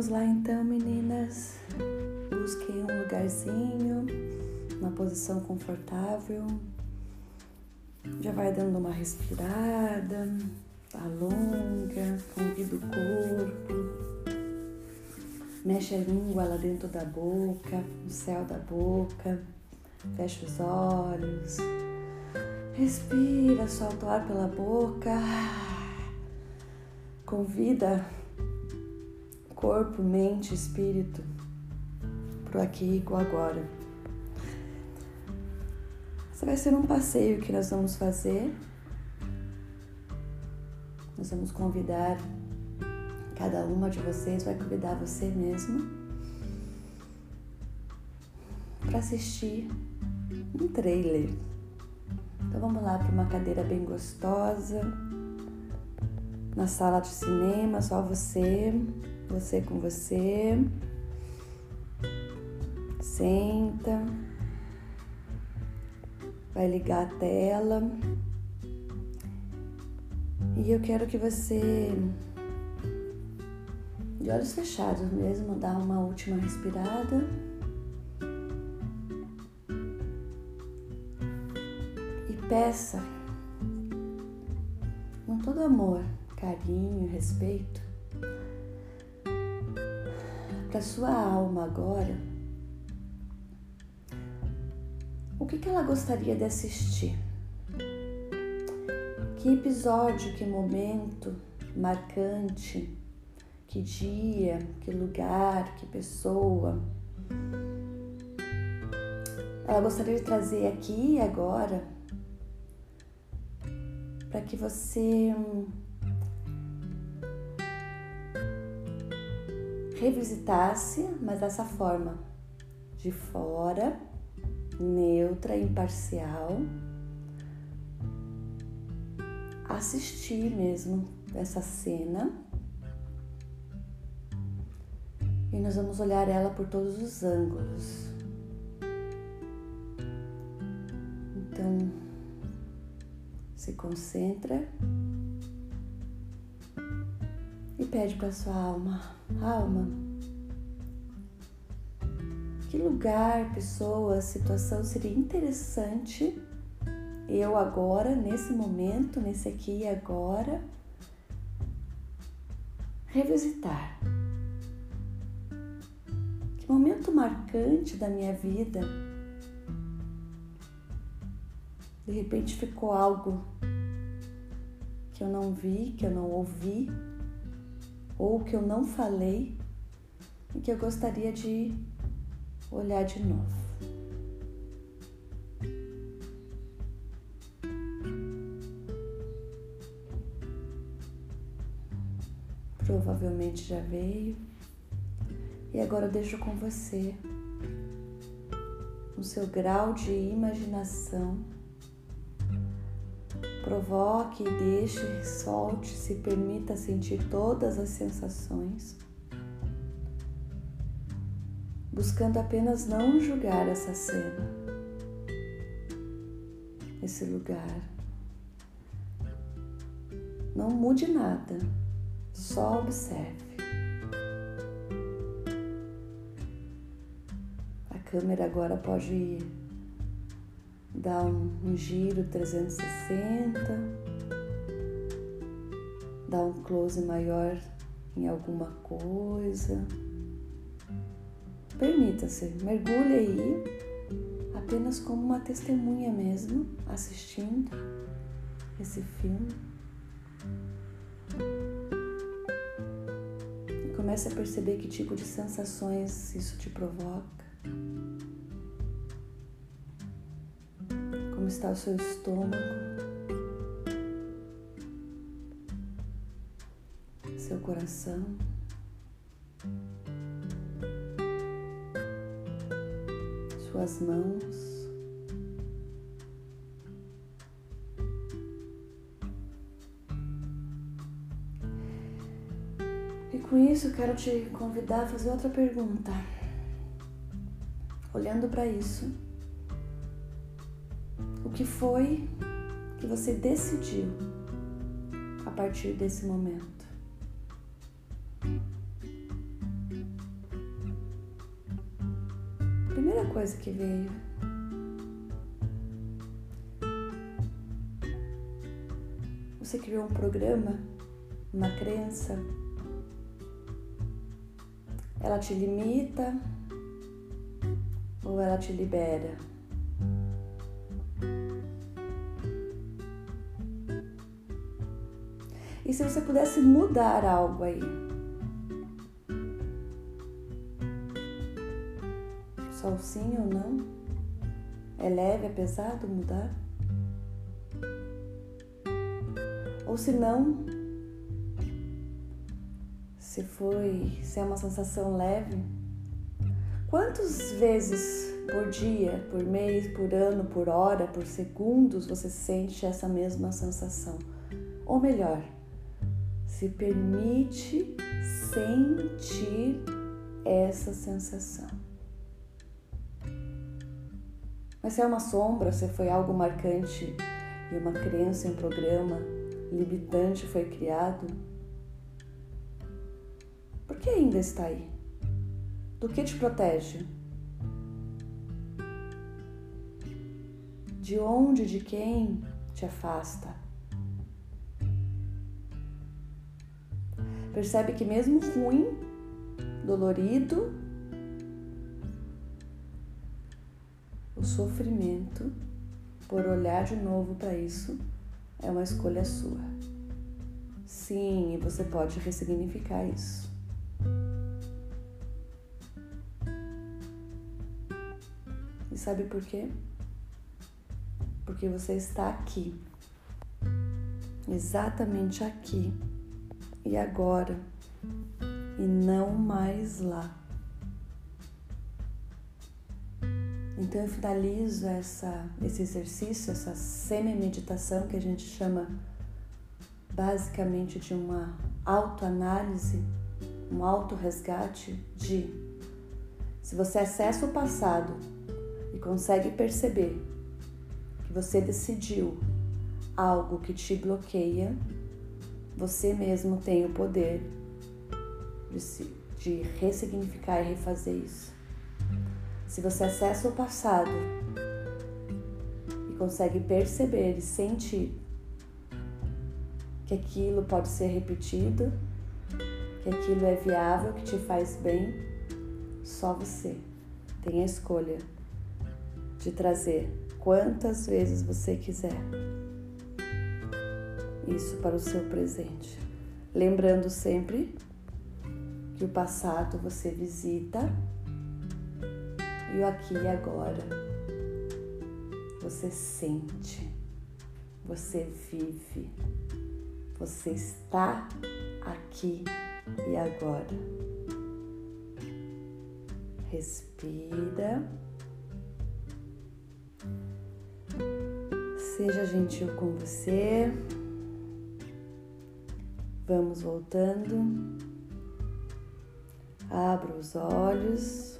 Vamos lá então, meninas. Busquem um lugarzinho, uma posição confortável. Já vai dando uma respirada, alonga, convida o corpo. Mexe a língua lá dentro da boca, no céu da boca. Fecha os olhos. Respira, solta o ar pela boca. Convida corpo, mente, espírito pro aqui e pro agora. Esse vai ser um passeio que nós vamos fazer. Nós vamos convidar cada uma de vocês, vai convidar você mesmo para assistir um trailer. Então vamos lá para uma cadeira bem gostosa, na sala de cinema, só você, você com você. Senta. Vai ligar a tela. E eu quero que você, de olhos fechados mesmo, dá uma última respirada. E peça com todo amor carinho, respeito para sua alma agora. O que, que ela gostaria de assistir? Que episódio, que momento marcante, que dia, que lugar, que pessoa ela gostaria de trazer aqui e agora para que você revisitasse, mas dessa forma, de fora, neutra, imparcial, assistir mesmo essa cena. E nós vamos olhar ela por todos os ângulos. Então, se concentra e pede para sua alma: alma, que lugar, pessoa, situação seria interessante eu agora, nesse momento, nesse aqui e agora, revisitar? Que momento marcante da minha vida de repente ficou algo que eu não vi, que eu não ouvi, ou que eu não falei e que eu gostaria de olhar de novo. Provavelmente já veio. E agora eu deixo com você o seu grau de imaginação Provoque deixe, solte, se permita sentir todas as sensações, buscando apenas não julgar essa cena, esse lugar. Não mude nada, só observe. A câmera agora pode ir dá um, um giro 360, dá um close maior em alguma coisa. Permita-se, mergulhe aí, apenas como uma testemunha mesmo, assistindo esse filme. Comece a perceber que tipo de sensações isso te provoca. Está o seu estômago, seu coração. Suas mãos. E com isso quero te convidar a fazer outra pergunta. Olhando para isso, que foi que você decidiu a partir desse momento? Primeira coisa que veio. Você criou um programa, uma crença. Ela te limita ou ela te libera? E se você pudesse mudar algo aí? Só o sim ou não? É leve, é pesado mudar? Ou se não, se foi, se é uma sensação leve, quantas vezes por dia, por mês, por ano, por hora, por segundos você sente essa mesma sensação? Ou melhor, se permite sentir essa sensação. Mas se é uma sombra, se foi algo marcante e uma crença em um programa limitante foi criado, por que ainda está aí? Do que te protege? De onde, de quem te afasta? Percebe que mesmo ruim, dolorido, o sofrimento por olhar de novo para isso é uma escolha sua. Sim, e você pode ressignificar isso. E sabe por quê? Porque você está aqui, exatamente aqui e agora e não mais lá. Então eu finalizo essa, esse exercício, essa semi-meditação que a gente chama basicamente de uma autoanálise, um auto-resgate de se você acessa o passado e consegue perceber que você decidiu algo que te bloqueia, você mesmo tem o poder de, de ressignificar e refazer isso. Se você acessa o passado e consegue perceber e sentir que aquilo pode ser repetido, que aquilo é viável, que te faz bem, só você tem a escolha de trazer quantas vezes você quiser isso para o seu presente. Lembrando sempre que o passado você visita e o aqui e agora você sente, você vive, você está aqui e agora. Respira. Seja gentil com você. Vamos voltando. Abra os olhos.